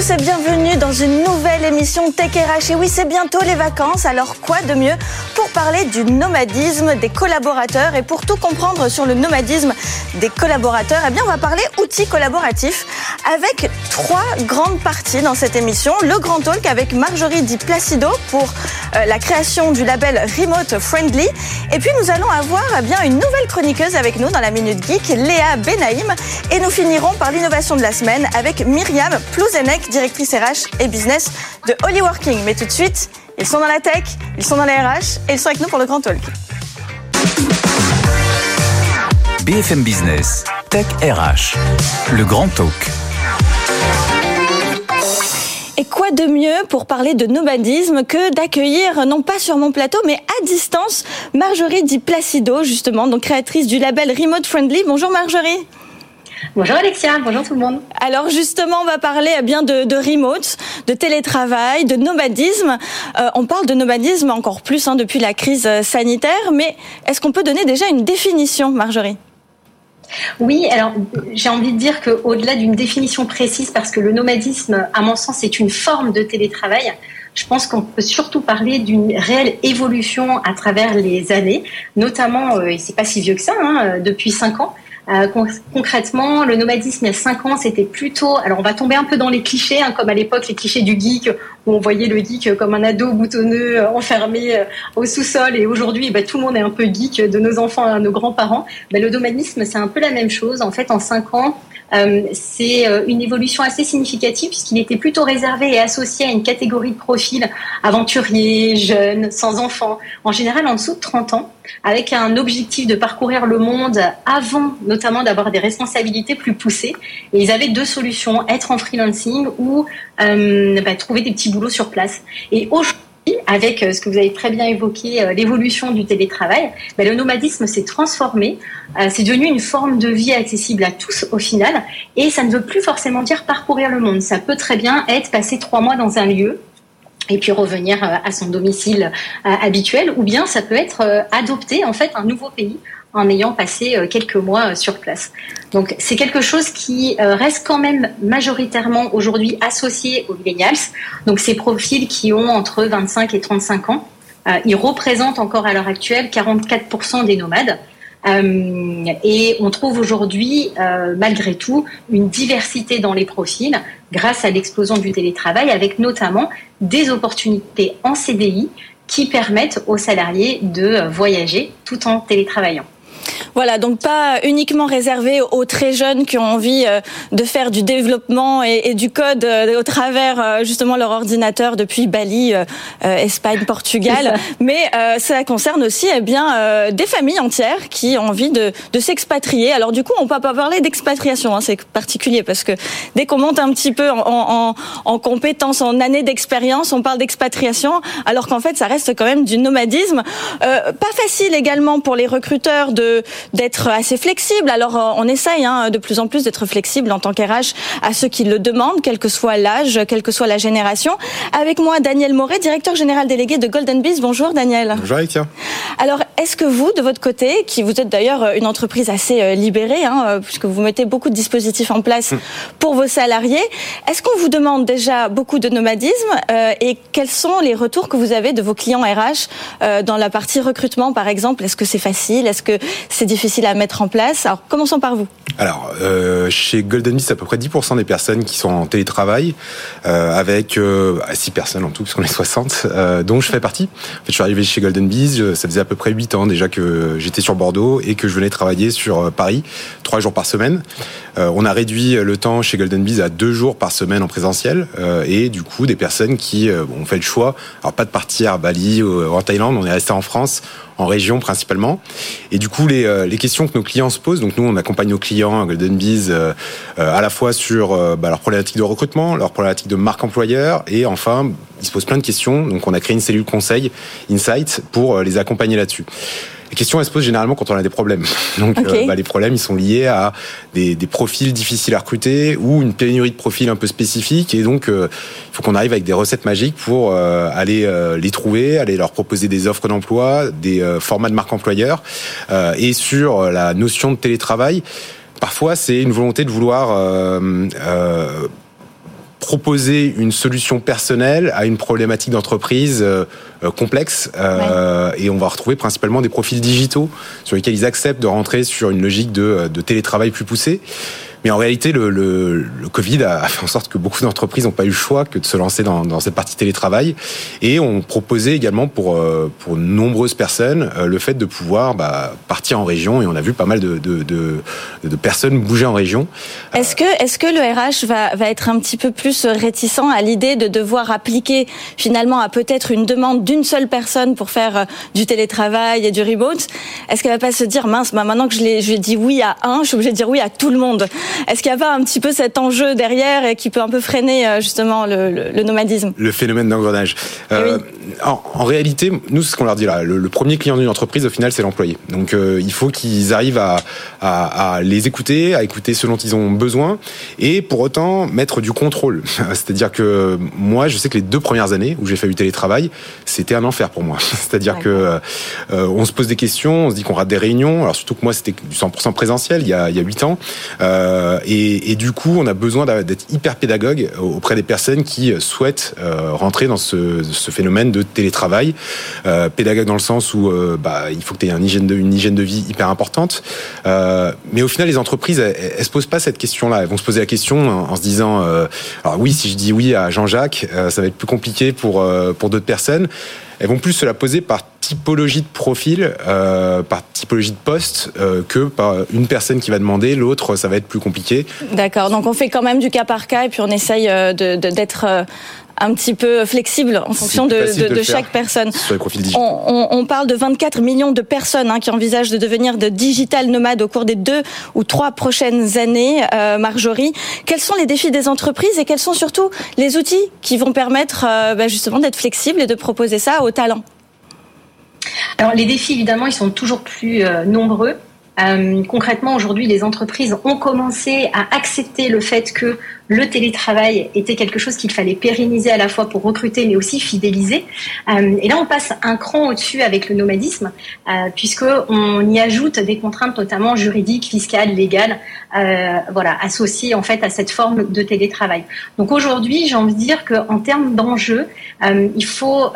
Tous et bienvenue dans une nouvelle émission Tech RH. Et oui, c'est bientôt les vacances, alors quoi de mieux pour parler du nomadisme des collaborateurs et pour tout comprendre sur le nomadisme des collaborateurs, eh bien, on va parler outils collaboratifs avec trois grandes parties dans cette émission. Le grand talk avec Marjorie Di Placido pour euh, la création du label Remote Friendly. Et puis, nous allons avoir eh bien, une nouvelle chroniqueuse avec nous dans la Minute Geek, Léa Benaïm. Et nous finirons par l'innovation de la semaine avec Myriam Plouzenec, directrice RH et business de Hollyworking. Mais tout de suite, ils sont dans la tech, ils sont dans les RH et ils sont avec nous pour le Grand Talk. BFM Business, Tech RH, le Grand Talk. Et quoi de mieux pour parler de nomadisme que d'accueillir, non pas sur mon plateau, mais à distance, Marjorie Di Placido, justement, donc créatrice du label Remote Friendly. Bonjour Marjorie. Bonjour Alexia, bonjour tout le monde. Alors justement, on va parler eh bien de, de remote, de télétravail, de nomadisme. Euh, on parle de nomadisme encore plus hein, depuis la crise sanitaire, mais est-ce qu'on peut donner déjà une définition, Marjorie? Oui, alors j'ai envie de dire qu'au-delà d'une définition précise, parce que le nomadisme, à mon sens, est une forme de télétravail, je pense qu'on peut surtout parler d'une réelle évolution à travers les années, notamment, euh, et c'est pas si vieux que ça, hein, depuis cinq ans, euh, concrètement, le nomadisme il y a cinq ans, c'était plutôt. Alors, on va tomber un peu dans les clichés, hein, comme à l'époque les clichés du geek, où on voyait le geek comme un ado boutonneux, euh, enfermé euh, au sous-sol. Et aujourd'hui, bah, tout le monde est un peu geek, de nos enfants à nos grands-parents. Bah, le nomadisme, c'est un peu la même chose. En fait, en cinq ans, c'est euh, une évolution assez significative puisqu'il était plutôt réservé et associé à une catégorie de profils aventuriers, jeunes, sans enfants, en général en dessous de 30 ans, avec un objectif de parcourir le monde avant notamment d'avoir des responsabilités plus poussées. Et ils avaient deux solutions, être en freelancing ou euh, bah, trouver des petits boulots sur place. Et aujourd'hui, avec euh, ce que vous avez très bien évoqué, euh, l'évolution du télétravail, ben, le nomadisme s'est transformé. Euh, c'est devenu une forme de vie accessible à tous au final. Et ça ne veut plus forcément dire parcourir le monde. Ça peut très bien être passer trois mois dans un lieu et puis revenir à son domicile habituel, ou bien ça peut être adopter en fait un nouveau pays en ayant passé euh, quelques mois euh, sur place. Donc c'est quelque chose qui euh, reste quand même majoritairement aujourd'hui associé aux millennials, donc ces profils qui ont entre 25 et 35 ans. Ils représentent encore à l'heure actuelle 44% des nomades. et on trouve aujourd'hui, malgré tout, une diversité dans les profils grâce à l'explosion du télétravail, avec notamment des opportunités en CDI qui permettent aux salariés de voyager tout en télétravaillant. Voilà, donc pas uniquement réservé aux très jeunes qui ont envie euh, de faire du développement et, du code euh, au travers euh, justement leur ordinateur depuis Bali, Espagne, Portugal, mais ça concerne aussi eh bien des familles entières qui ont envie de, s'expatrier. Alors du coup, on peut pas parler d'expatriation, hein, c'est particulier parce que dès qu'on monte un petit peu en, en, en compétences, en années d'expérience, on parle d'expatriation, alors qu'en fait, ça reste quand même du nomadisme. pas facile également pour les recruteurs de d'être assez flexible. Alors euh, on essaye hein, de plus en plus d'être flexible en tant qu'RH à ceux qui le demandent, quel que soit l'âge, quelle que soit la génération. Avec moi, Daniel Moret, directeur général délégué de Golden Bees. Bonjour Daniel. Bonjour Alexia. Alors est-ce que vous, de votre côté, qui vous êtes d'ailleurs une entreprise assez euh, libérée, hein, euh, puisque vous mettez beaucoup de dispositifs en place hum. pour vos salariés, est-ce qu'on vous demande déjà beaucoup de nomadisme et quels sont les retours que vous avez de vos clients RH dans la partie recrutement par exemple? Est-ce que c'est facile? Est-ce que c'est difficile à mettre en place. Alors, commençons par vous. Alors, euh, chez Golden Bees, c'est à peu près 10% des personnes qui sont en télétravail, euh, avec euh, 6 personnes en tout, puisqu'on est 60, euh, dont je fais partie. En fait, je suis arrivé chez Golden Bees, ça faisait à peu près 8 ans déjà que j'étais sur Bordeaux et que je venais travailler sur Paris, 3 jours par semaine. On a réduit le temps chez Golden Bees à 2 jours par semaine en présentiel, et du coup, des personnes qui ont fait le choix, alors pas de partir à Bali ou en Thaïlande, on est resté en France, en région principalement. Et du coup, les, les questions que nos clients se posent, donc nous, on accompagne nos clients Golden Bees, euh, euh, à la fois sur euh, bah, leur problématique de recrutement, leur problématique de marque employeur, et enfin, ils se posent plein de questions. Donc, on a créé une cellule conseil, Insight, pour les accompagner là-dessus. Les questions, elles se posent généralement quand on a des problèmes. Donc, Ok. bah, les problèmes, ils sont liés à des, des profils difficiles à recruter ou une pénurie de profils un peu spécifiques. Et donc, euh, il faut qu'on arrive avec des recettes magiques pour euh, aller euh, les trouver, aller leur proposer des offres d'emploi, des euh, formats de marque employeur. Euh, et sur la notion de télétravail, parfois, c'est une volonté de vouloir euh, euh, proposer une solution personnelle à une problématique d'entreprise euh, euh, complexe euh, et on va retrouver principalement des profils digitaux sur lesquels ils acceptent de rentrer sur une logique de, de télétravail plus poussée. Mais en réalité, le, le, le Covid a fait en sorte que beaucoup d'entreprises n'ont pas eu le choix que de se lancer dans, dans cette partie télétravail. Et ont proposé également pour euh, pour nombreuses personnes euh, le fait de pouvoir bah, partir en région. Et on a vu pas mal de de, de, de personnes bouger en région. Est-ce que, est-ce que le RH va, va être un petit peu plus réticent à l'idée de devoir appliquer finalement à peut-être une demande d'une seule personne pour faire euh, du télétravail et du remote? Est-ce qu'elle va pas se dire mince, bah maintenant que je l'ai, dit oui à un, je suis obligée de dire oui à tout le monde? Est-ce qu'il n'y a pas un petit peu cet enjeu derrière et qui peut un peu freiner euh, justement le, le, le nomadisme? Le phénomène d'engrenage. Euh, en, en, réalité, nous, c'est ce qu'on leur dit là. Le, le premier client d'une entreprise, au final, c'est l'employé. Donc, euh, il faut qu'ils arrivent à, à, à, les écouter, à écouter ce dont ils ont besoin, et pour autant mettre du contrôle. C'est-à-dire que moi, je sais que les deux premières années où j'ai fait du télétravail, c'était un enfer pour moi. C'est-à-dire que euh, on se pose des questions, on se dit qu'on rate des réunions. Alors surtout que moi, c'était du 100% présentiel il y a il y a huit ans, euh, et, et, du coup, on a besoin d'être hyper pédagogue auprès des personnes qui souhaitent euh, rentrer dans ce, phénomène de télétravail. Euh, pédagogue dans le sens où euh, bah, il faut que tu aies une hygiène, de, vie hyper importante. Euh, mais au final, les entreprises, elles, elles, se posent pas cette question-là. Elles vont se poser la question en, se disant, euh, alors oui, si je dis oui à Jean-Jacques, euh, ça va être plus compliqué pour euh, pour d'autres personnes. Elles vont plus se la poser par typologie de profil, euh, par typologie de poste, euh, que par une personne qui va demander, l'autre, ça va être plus compliqué. D'accord, donc on fait quand même du cas par cas et puis on essaye euh, d'être de, un petit peu flexible en fonction de, de, de, de chaque personne. On, on, on, parle de 24 millions de personnes hein, qui envisagent de devenir de digital nomades au cours des deux ou trois prochaines années. Euh, Marjorie, quels sont les défis des entreprises et quels sont surtout les outils qui vont permettre euh, bah, justement d'être flexibles et de proposer ça aux talents? Alors les défis, évidemment, ils sont toujours plus euh, nombreux. Euh, concrètement, aujourd'hui, les entreprises ont commencé à accepter le fait que le télétravail était quelque chose qu'il fallait pérenniser à la fois pour recruter, mais aussi fidéliser. Euh, et là, on passe un cran au-dessus avec le nomadisme, euh, puisque on y ajoute des contraintes, notamment juridiques, fiscales, légales, euh, voilà, associées en fait à cette forme de télétravail. Donc aujourd'hui, j'ai envie de dire qu'en termes d'enjeux, il faut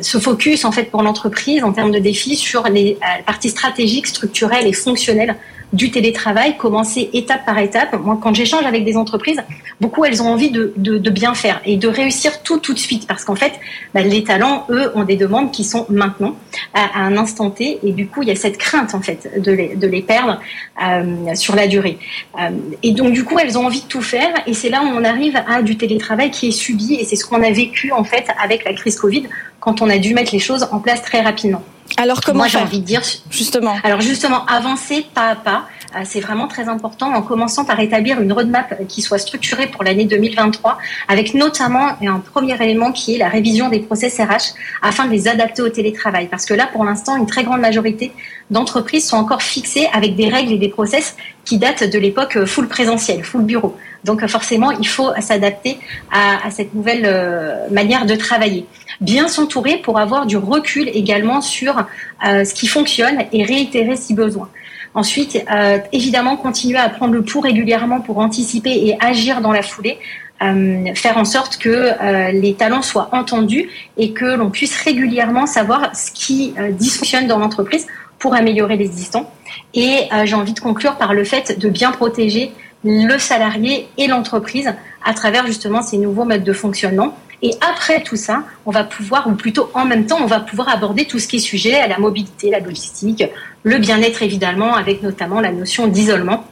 se focus en fait pour l'entreprise en termes de défis sur les parties stratégiques, structurelles et fonctionnelles du télétravail, commencer étape par étape. Moi, quand j'échange avec des entreprises, beaucoup elles ont envie de, de, bien faire et de réussir tout tout de suite, parce qu'en fait, bah, les talents, eux, ont des demandes qui sont maintenant à, à, un instant T, et du coup, il y a cette crainte en fait de les, de les perdre euh, sur la durée. Euh, et donc, du coup, elles ont envie de tout faire, et c'est là où on arrive à du télétravail qui est subi, et c'est ce qu'on a vécu en fait avec la crise Covid, quand on a dû mettre les choses en place très rapidement. Alors comment Moi, j'ai envie de dire justement. Alors justement, avancer pas à pas, c'est vraiment très important en commençant par établir une roadmap qui soit structurée pour l'année 2023, avec notamment un premier élément qui est la révision des process RH afin de les adapter au télétravail. Parce que là, pour l'instant, une très grande majorité d'entreprises sont encore fixées avec des règles et des process qui datent de l'époque full présentiel, full bureau. Donc forcément, il faut s'adapter à, à, cette nouvelle euh, manière de travailler. Bien s'entourer pour avoir du recul également sur euh, ce qui fonctionne et réitérer si besoin. Ensuite, euh, évidemment, continuer à prendre le pouls régulièrement pour anticiper et agir dans la foulée. Euh, faire en sorte que euh, les talents soient entendus et que l'on puisse régulièrement savoir ce qui dysfonctionne dans l'entreprise pour améliorer l'existant. Et j'ai envie de conclure par le fait de bien protéger le salarié et l'entreprise à travers justement ces nouveaux modes de fonctionnement. Et après tout ça, on va pouvoir, ou plutôt en même temps, on va pouvoir aborder tout ce qui est sujet à la mobilité, la logistique, le bien-être évidemment, avec notamment la notion d'isolement,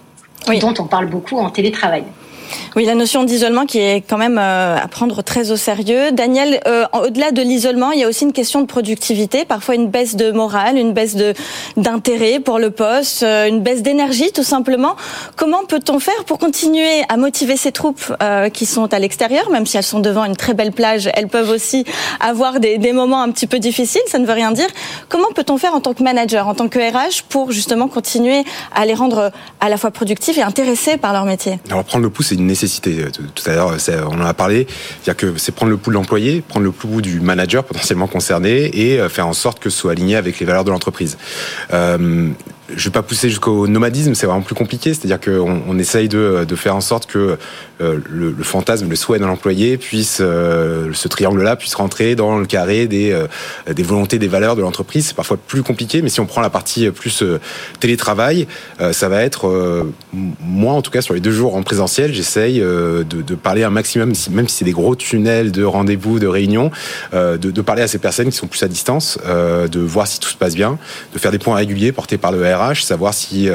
oui. dont on parle beaucoup en télétravail. Oui, la notion d'isolement qui est quand même euh, à prendre très au sérieux. Daniel, euh, au-delà de l'isolement, il y a aussi une question de productivité, parfois une baisse de morale, une baisse d'intérêt pour le poste, euh, une baisse d'énergie tout simplement. Comment peut-on faire pour continuer à motiver ces troupes qui sont à l'extérieur, même si elles sont devant une très belle plage, elles peuvent aussi avoir des, moments un petit peu difficiles, ça ne veut rien dire. Comment peut-on faire en tant que manager, en tant que RH, pour justement continuer à les rendre à la fois productifs et intéressés par leur métier? Prendre le pouls, c'est une nécessité nécessité. Tout à l'heure, on en a parlé. C'est-à-dire que c'est prendre le pouls de l'employé, prendre le pouls du manager potentiellement concerné et euh, faire en sorte que ce soit aligné avec les valeurs de l'entreprise. Euh, je ne vais pas pousser jusqu'au nomadisme, c'est vraiment plus compliqué. C'est-à-dire qu'on on essaye de, de, faire en sorte que euh, le, fantasme, le souhait de l'employé puisse, euh, ce triangle-là puisse rentrer dans le carré des, euh, volontés, des valeurs de l'entreprise. C'est parfois plus compliqué, mais si on prend la partie plus télétravail, ça va être, moi en tout cas, sur les deux jours en présentiel, j'essaye de, de, parler un maximum, même si c'est des gros tunnels de rendez-vous, de réunions, de, de, parler à ces personnes qui sont plus à distance, de voir si tout se passe bien, de faire des points réguliers portés par le Savoir si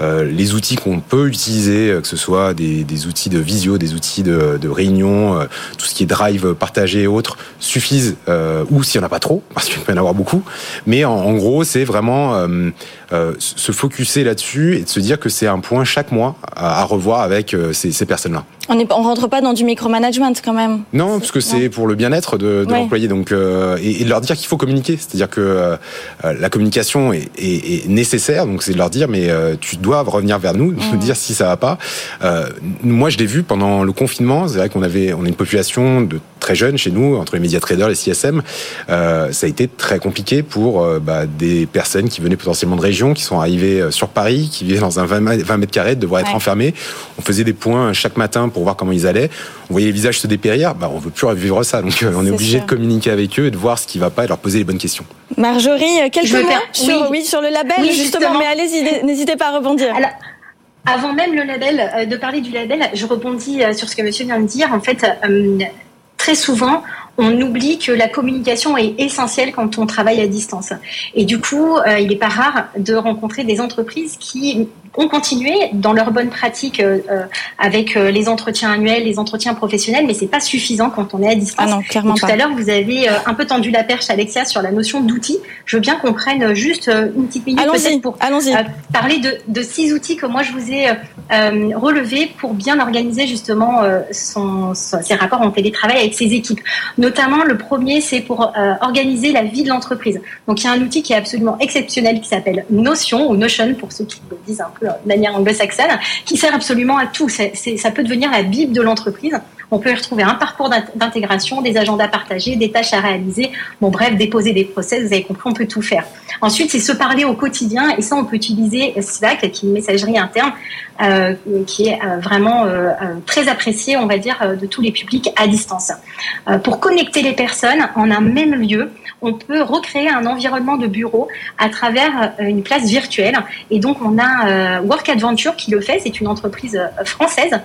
les outils qu'on peut utiliser, que ce soit des, outils de visio, des outils de, réunion, euh, tout ce qui est drive partagé et autres, suffisent, euh, ou s'il n'y en a pas trop, parce qu'il peut y en avoir beaucoup. Mais en, gros, c'est vraiment euh, se focuser là-dessus et de se dire que c'est un point chaque mois à, revoir avec ces personnes-là. On ne rentre pas dans du micromanagement quand même. Non, parce que c'est pour le bien-être de, de l'employé, donc et, et, de leur dire qu'il faut communiquer, c'est-à-dire que la communication est, est, est nécessaire, donc c'est de leur dire mais tu dois revenir vers nous, nous dire si ça va pas. moi, je l'ai vu pendant le confinement. C'est vrai qu'on avait, on a une population de très jeunes chez nous, entre les médias traders, les CSM. Euh, ça a été très compliqué pour euh, bah, des personnes qui venaient potentiellement de régions, qui sont arrivées euh, sur Paris, qui vivaient dans un 20 mètres carrés, de devoir être enfermés. On faisait des points chaque matin pour voir comment ils allaient. On voyait les visages se dépérir. Bah, on veut plus vivre ça. Donc, on est, obligé de communiquer avec eux et de voir ce qui va pas et leur poser les bonnes questions. Marjorie, quelques mots sur, oui. sur le label, justement. Mais allez-y, n'hésitez pas à rebondir. Alors, avant même le label, euh, de parler du label, je rebondis euh, sur ce que monsieur vient de dire. En fait, euh, très souvent, on oublie que la communication est essentielle quand on travaille à distance. Et du coup, il n'est pas rare de rencontrer des entreprises qui ont continué dans leur bonne pratique euh, euh, avec euh, les entretiens annuels, les entretiens professionnels, mais c'est pas suffisant quand on est à distance. Ah non, clairement tout à l'heure, vous avez un peu tendu la perche, Alexia, sur la notion d'outils. Je veux bien qu'on prenne juste une petite minute peut-être pour parler de, de, six outils que moi je vous ai relevés pour bien organiser justement son, ses rapports en télétravail avec ses équipes. Notamment, le premier, c'est pour organiser la vie de l'entreprise. Donc, il y a un outil qui est absolument exceptionnel qui s'appelle Notion ou Notion pour ceux qui le disent un peu de manière anglo-saxonne, qui sert absolument à tout. ça peut devenir la bible de l'entreprise. On peut y retrouver un parcours d'intégration, des agendas partagés, des tâches à réaliser. Bon, bref, déposer des process, vous avez compris, on peut tout faire. Ensuite, c'est se parler au quotidien, et ça, on peut utiliser Slack, qui est une messagerie interne, euh, qui est euh, vraiment euh, très appréciée, on va dire, de tous les publics à distance. pour connecter les personnes en un même lieu, on peut recréer un environnement de bureau à travers une place virtuelle. Et donc, on a Work Adventure qui le fait, c'est une entreprise française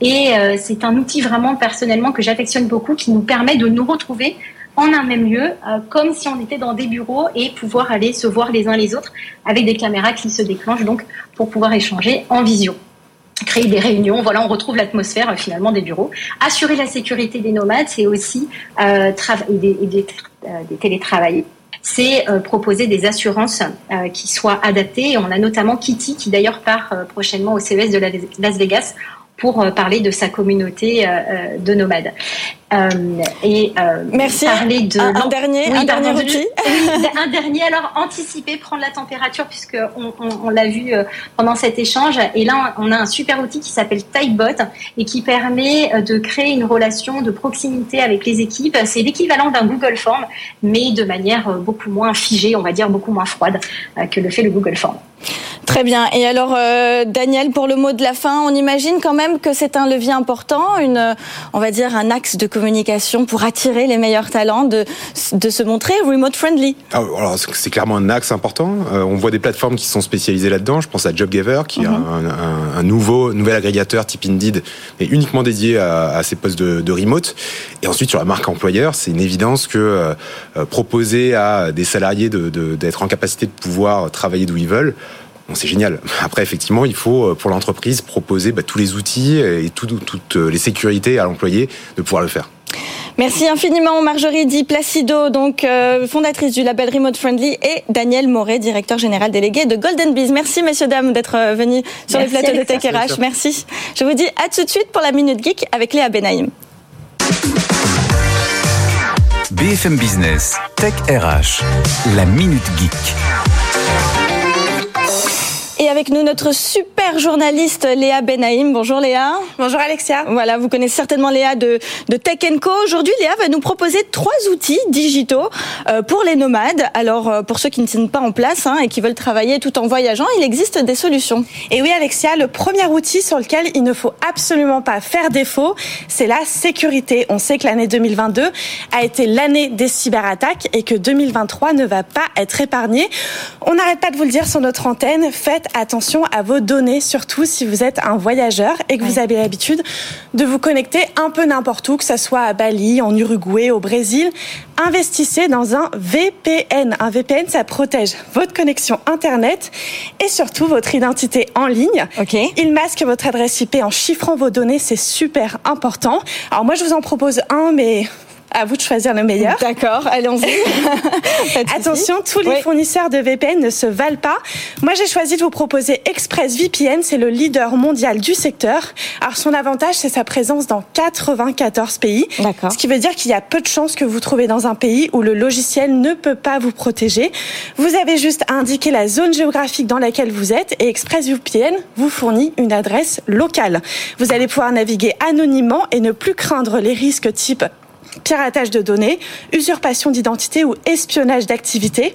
et euh, c'est un outil vraiment personnellement que j'affectionne beaucoup qui nous permet de nous retrouver en un même lieu, euh, comme si on était dans des bureaux et pouvoir aller se voir les uns les autres avec des caméras qui se déclenchent donc pour pouvoir échanger en visio créer des réunions. Voilà, on retrouve l'atmosphère euh, finalement des bureaux. Assurer la sécurité des nomades, c'est aussi des, des télétravaillés c'est proposer des assurances qui soient adaptées. Et on a notamment Kitty qui d'ailleurs part prochainement au CES de Las Vegas pour euh, parler de sa communauté euh, euh, de nomades. Euh, et euh, Merci. parler de un, un dernier, un dernier outil. un dernier. Alors anticiper, prendre la température puisque on, on, on l'a vu pendant cet échange. Et là, on a un super outil qui s'appelle Typebot et qui permet de créer une relation de proximité avec les équipes. C'est l'équivalent d'un Google Form, mais de manière beaucoup moins figée, on va dire beaucoup moins froide que le fait le Google Form. Très bien. Et alors, euh, Daniel, pour le mot de la fin, on imagine quand même que c'est un levier important, une, on va dire, un axe de communication pour attirer les meilleurs talents, de, de se montrer remote friendly. Ah, alors, c'est clairement un axe important. Euh, on voit des plateformes qui sont spécialisées là-dedans. Je pense à JobGiver, qui est mhm. un, un, nouveau, nouvel agrégateur type Indeed, mais uniquement dédié à, à ces postes de, de, remote. Et ensuite, sur la marque employeur, c'est une évidence que euh, proposer à des salariés d'être de, d'être en capacité de pouvoir travailler d'où ils veulent, bon, c'est génial. Après, effectivement, il faut pour l'entreprise proposer bah, tous les outils et toutes les sécurités à l'employé de pouvoir le faire. Merci infiniment Marjorie Di Placido, donc euh, fondatrice du label Remote Friendly, et Daniel Moret, directeur général délégué de Golden Bees. Merci messieurs dames d'être euh, venus sur les plateaux de Tech RH. Merci. Je vous dis à tout de suite pour la Minute Geek avec Léa Benaïm. BFM Business, Tech RH, la Minute Geek. Et avec nous, notre super journaliste Léa Benaïm. Bonjour Léa. Bonjour Alexia. Voilà, vous connaissez certainement Léa de, de Tech Co. Aujourd'hui, Léa va nous proposer trois outils digitaux euh, pour les nomades. Alors, euh, pour ceux qui ne sont pas en place hein, et qui veulent travailler tout en voyageant, il existe des solutions. Et oui Alexia, le premier outil sur lequel il ne faut absolument pas faire défaut, c'est la sécurité. On sait que l'année 2022 a été l'année des cyberattaques et que 2023 ne va pas être épargné. On n'arrête pas de vous le dire sur notre antenne. Faites attention à vos données, surtout si vous êtes un voyageur et que vous avez l'habitude de vous connecter un peu n'importe où, que ce soit à Bali, en Uruguay, au Brésil. Investissez dans un VPN. Un VPN, ça protège votre connexion Internet et surtout votre identité en ligne. Il masque votre adresse IP en chiffrant vos données, c'est super important. Alors moi, je vous en propose un, mais à vous de choisir le meilleur. D'accord, allons-y. Attention, tous les fournisseurs de VPN ne se valent pas. Moi, j'ai choisi de vous proposer ExpressVPN. C'est le leader mondial du secteur. Alors, son avantage, c'est sa présence dans 94 pays. D'accord. Ce qui veut dire qu'il y a peu de chances que vous trouvez dans un pays où le logiciel ne peut pas vous protéger. Vous avez juste à indiquer la zone géographique dans laquelle vous êtes et ExpressVPN vous fournit une adresse locale. Vous allez pouvoir naviguer anonymement et ne plus craindre les risques type piratage de données, usurpation d'identité ou espionnage d'activité.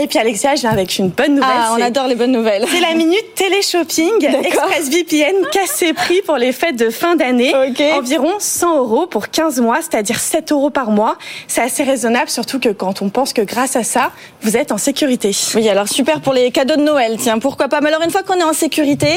Et puis Alexia, je viens avec une bonne nouvelle. Ah, on adore les bonnes nouvelles. C'est la minute télé-shopping. ExpressVPN cassé prix pour les fêtes de fin d'année. Environ 100 euros pour 15 mois, c'est-à-dire 7 euros par mois. C'est assez raisonnable, surtout que quand on pense que grâce à ça, vous êtes en sécurité. Oui, alors super pour les cadeaux de Noël, tiens, pourquoi pas? Mais alors une fois qu'on est en sécurité,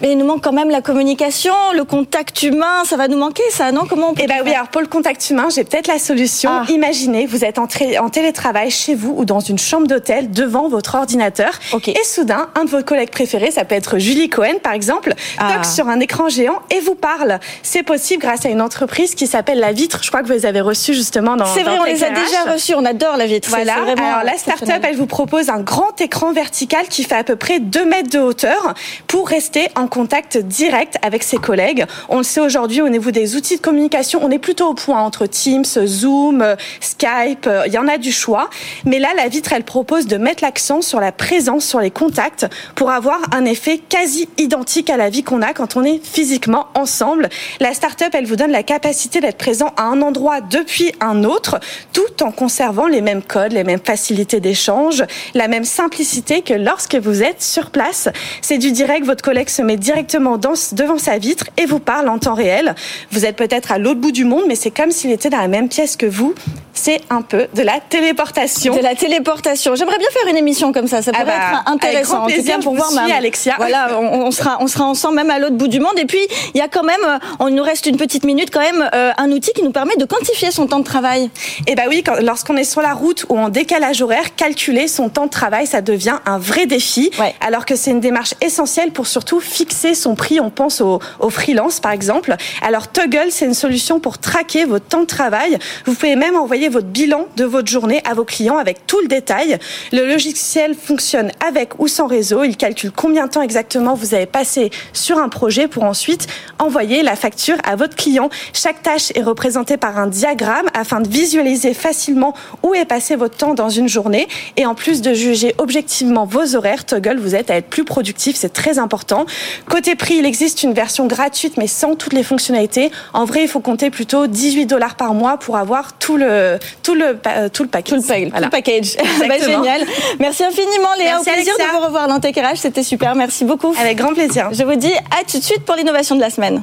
mais il nous manque quand même la communication, le contact humain, ça va nous manquer ça, non? Comment on peut Eh ben oui, alors pour le contact humain, j'ai peut-être la solution. Ah. Imaginez, vous êtes en, en télétravail chez vous ou dans une chambre d'hôtel devant votre ordinateur. Et soudain, un de vos collègues préférés, ça peut être Julie Cohen par exemple, ah. toque sur un écran géant et vous parle. C'est possible grâce à une entreprise qui s'appelle La Vitre. Je crois que vous les avez reçus justement dans. C'est vrai, on les a déjà reçus. On adore La Vitre. Voilà. Alors la start-up, elle vous propose un grand écran vertical qui fait à peu près 2 mètres de hauteur pour rester en contact direct avec ses collègues. On le sait aujourd'hui au niveau des outils de communication, on est plutôt au point entre Teams, Zoom, Skype. Il y en a du choix. Mais là, La Vitre, elle propose de mettre l'accent sur la présence, sur les contacts, pour avoir un effet quasi identique à la vie qu'on a quand on est physiquement ensemble. La start-up, elle vous donne la capacité d'être présent à un endroit depuis un autre, tout en conservant les mêmes codes, les mêmes facilités d'échange, la même simplicité que lorsque vous êtes sur place. C'est du direct, votre collègue se met directement devant sa vitre et vous parle en temps réel. Vous êtes peut-être à l'autre bout du monde, mais c'est comme s'il était dans la même pièce que vous. C'est un peu de la téléportation. De la téléportation. J'aimerais bien faire une émission comme ça. Ça pourrait ah bah, être intéressant. Avec grand plaisir pour voir ma... Alexia. Voilà, on, sera, on sera ensemble même à l'autre bout du monde. Et puis, il y a quand même, euh, on nous reste une petite minute quand même, euh, un outil qui nous permet de quantifier son temps de travail. Eh bah oui, lorsqu'on est sur la route ou en décalage horaire, calculer son temps de travail, ça devient un vrai défi. Alors que c'est une démarche essentielle pour surtout fixer son prix. On pense au, au freelance, par exemple. Alors, Toggle, c'est une solution pour traquer votre temps de travail. Vous pouvez même envoyer votre bilan de votre journée à vos clients avec tout le détail. Le logiciel fonctionne avec ou sans réseau. Il calcule combien de temps exactement vous avez passé sur un projet pour ensuite envoyer la facture à votre client. Chaque tâche est représentée par un diagramme afin de visualiser facilement où est passé votre temps dans une journée. Et en plus de juger objectivement vos horaires, Toggle vous aide à être plus productif. C'est très important. Côté prix, il existe une version gratuite mais sans toutes les fonctionnalités. En vrai, il faut compter plutôt 18 dollars par mois pour avoir tout le tout le tout le package. Tout le, package. Bah, génial. Merci infiniment Léa. Merci, Au plaisir de vous revoir dans TechRH. C'était super. Merci beaucoup. Avec grand plaisir. Je vous dis à tout de suite pour l'innovation de la semaine.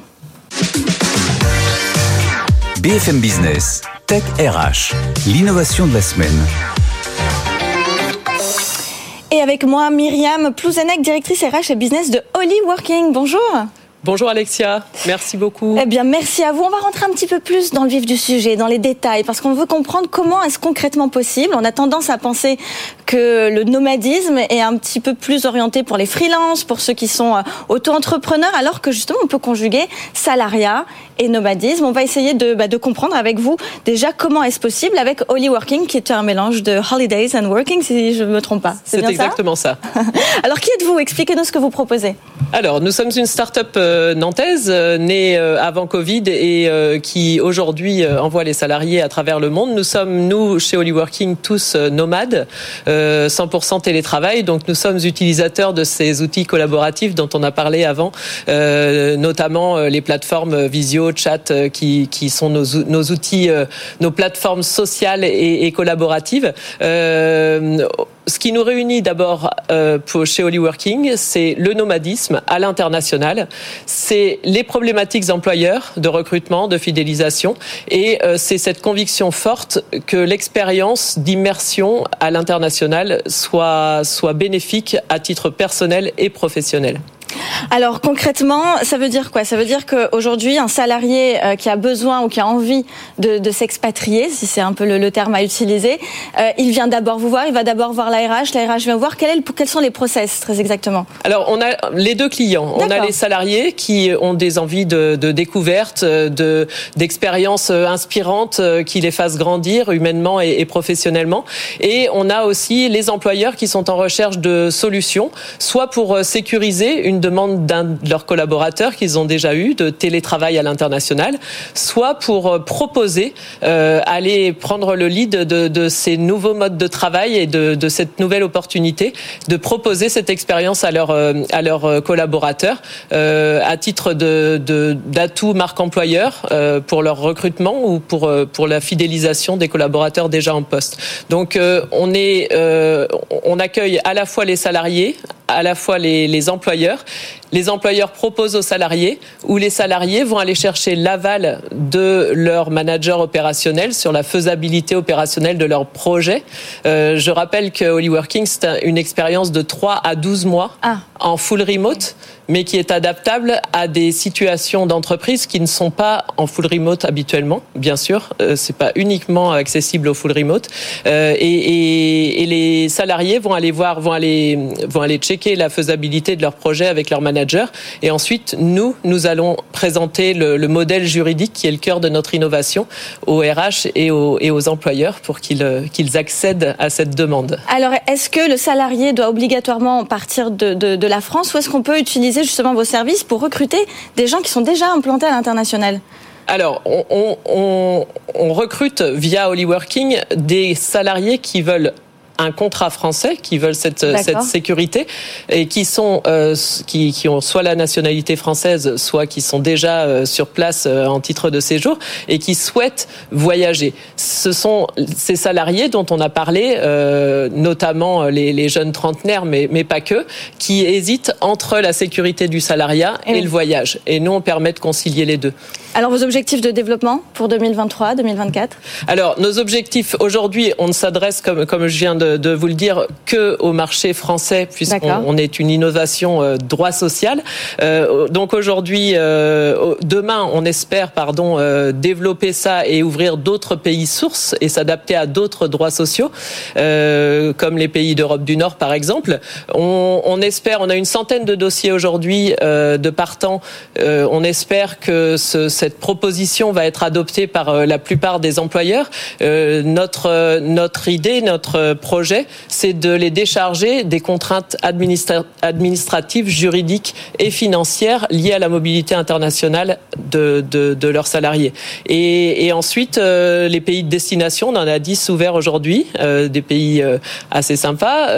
BFM Business, Tech RH, l'innovation de la semaine. Et avec moi, Myriam Plouzanek, directrice RH et business de Holly Working. Bonjour. Bonjour Alexia, merci beaucoup. Eh bien, merci à vous. On va rentrer un petit peu plus dans le vif du sujet, dans les détails, parce qu'on veut comprendre comment est-ce concrètement possible. On a tendance à penser que le nomadisme est un petit peu plus orienté pour les freelances, pour ceux qui sont euh, auto-entrepreneurs, alors que justement on peut conjuguer salariat et nomadisme. On va essayer de, bah, de comprendre avec vous déjà comment est-ce possible avec Holy Working, qui est un mélange de holidays and working, si je ne me trompe pas. C'est exactement ça. alors qui êtes-vous? Expliquez-nous ce que vous proposez. Alors, nous sommes une start-up euh, nantaise euh, née euh, avant Covid et qui aujourd'hui envoie les salariés à travers le monde. Nous sommes, nous, chez Holyworking, tous nomades, 100% télétravail. Donc, nous sommes utilisateurs de ces outils collaboratifs dont on a parlé avant, notamment les plateformes visio, chat, qui, sont nos, outils, nos plateformes sociales et collaboratives ce qui nous réunit d'abord euh, chez Holyworking, c'est le nomadisme à l'international, c'est les problématiques employeurs de recrutement, de fidélisation, et euh, c'est cette conviction forte que l'expérience d'immersion à l'international soit, soit bénéfique à titre personnel et professionnel. Alors concrètement, ça veut dire quoi? Ça veut dire qu'aujourd'hui, un salarié euh, qui a besoin ou qui a envie de, s'expatrier, si c'est un peu le, terme à utiliser, euh, il vient d'abord vous voir, il va d'abord voir la RH, la RH vient voir. quels sont les process très exactement? Alors on a les deux clients. On a les salariés qui ont des envies de, découverte, de d'expériences inspirantes qui les fassent grandir humainement et, et professionnellement. Et on a aussi les employeurs qui sont en recherche de solutions, soit pour sécuriser une demande d'un de leurs collaborateurs qu'ils ont déjà eu de télétravail à l'international, soit pour euh, proposer euh, aller prendre le lead de, de, ces nouveaux modes de travail et de, de cette nouvelle opportunité de proposer cette expérience à leurs euh, à leurs collaborateurs euh, à titre de d'atout marque employeur euh, pour leur recrutement ou pour pour la fidélisation des collaborateurs déjà en poste. Donc on est on accueille à la fois les salariés à la fois les, employeurs. Les employeurs proposent aux salariés ou les salariés vont aller chercher l'aval de leur manager opérationnel sur la faisabilité opérationnelle de leur projet. Euh, je rappelle que Holyworking, c'est une expérience de 3 à 12 mois ah. en full remote mais qui est adaptable à des situations d'entreprise qui ne sont pas en full remote habituellement. Bien sûr, euh, c'est pas uniquement accessible au full remote. Euh, et, et, et, les salariés vont aller voir, vont aller, vont aller checker la faisabilité de leur projet avec leur manager. Et ensuite, nous, nous allons présenter le, le modèle juridique qui est le cœur de notre innovation aux RH et aux, et aux employeurs pour qu'ils qu'ils accèdent à cette demande. Alors, est-ce que le salarié doit obligatoirement partir de, de, de la France ou est-ce qu'on peut utiliser justement vos services pour recruter des gens qui sont déjà implantés à l'international? Alors, on, on, on, recrute via Holyworking des salariés qui veulent un contrat français, qui veulent cette, cette sécurité et qui sont euh, qui, qui, ont soit la nationalité française, soit qui sont déjà euh, sur place euh, en titre de séjour et qui souhaitent voyager. Ce sont ces salariés dont on a parlé, notamment les, les, jeunes trentenaires, mais, mais pas que, qui hésitent entre la sécurité du salariat et, et le voyage. Et nous, on permet de concilier les deux. Alors, vos objectifs de développement pour 2023, 2024 Alors, nos objectifs aujourd'hui, on ne s'adresse comme comme je viens de de, vous le dire que au marché français puisqu'on on est une innovation euh, droit social. Euh, donc aujourd'hui, euh, demain, on espère pardon développer ça et ouvrir d'autres pays sources et s'adapter à d'autres droits sociaux comme les pays d'Europe du Nord par exemple. On, on, espère, on a une centaine de dossiers aujourd'hui de partants. on espère que ce, cette proposition va être adoptée par la plupart des employeurs. notre notre idée, notre projet projet, c'est de les décharger des contraintes administratives, juridiques et financières liées à la mobilité internationale de, de, leurs salariés. Et, ensuite, euh, les pays de destination, on en a 10 ouverts aujourd'hui, euh, des pays euh, assez sympas,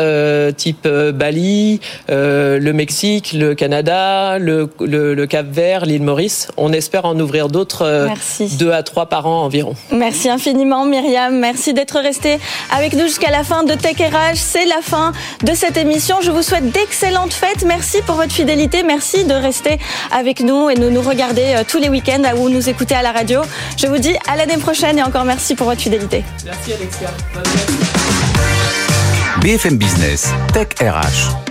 type Bali, le Mexique, le Canada, le, le, Cap Vert, l'île Maurice. On espère en ouvrir d'autres, deux à trois par an environ. Merci infiniment, Myriam. Merci d'être restée avec nous jusqu'à la fin de Tech RH. C'est la fin de cette émission. Je vous souhaite d'excellentes fêtes. Merci pour votre fidélité. Merci de rester avec nous et de nous regarder euh, tous les week-ends ou nous écouter à la radio. Je vous dis à l'année prochaine et encore merci pour votre fidélité. Merci Alexia. BFM Business, Tech RH.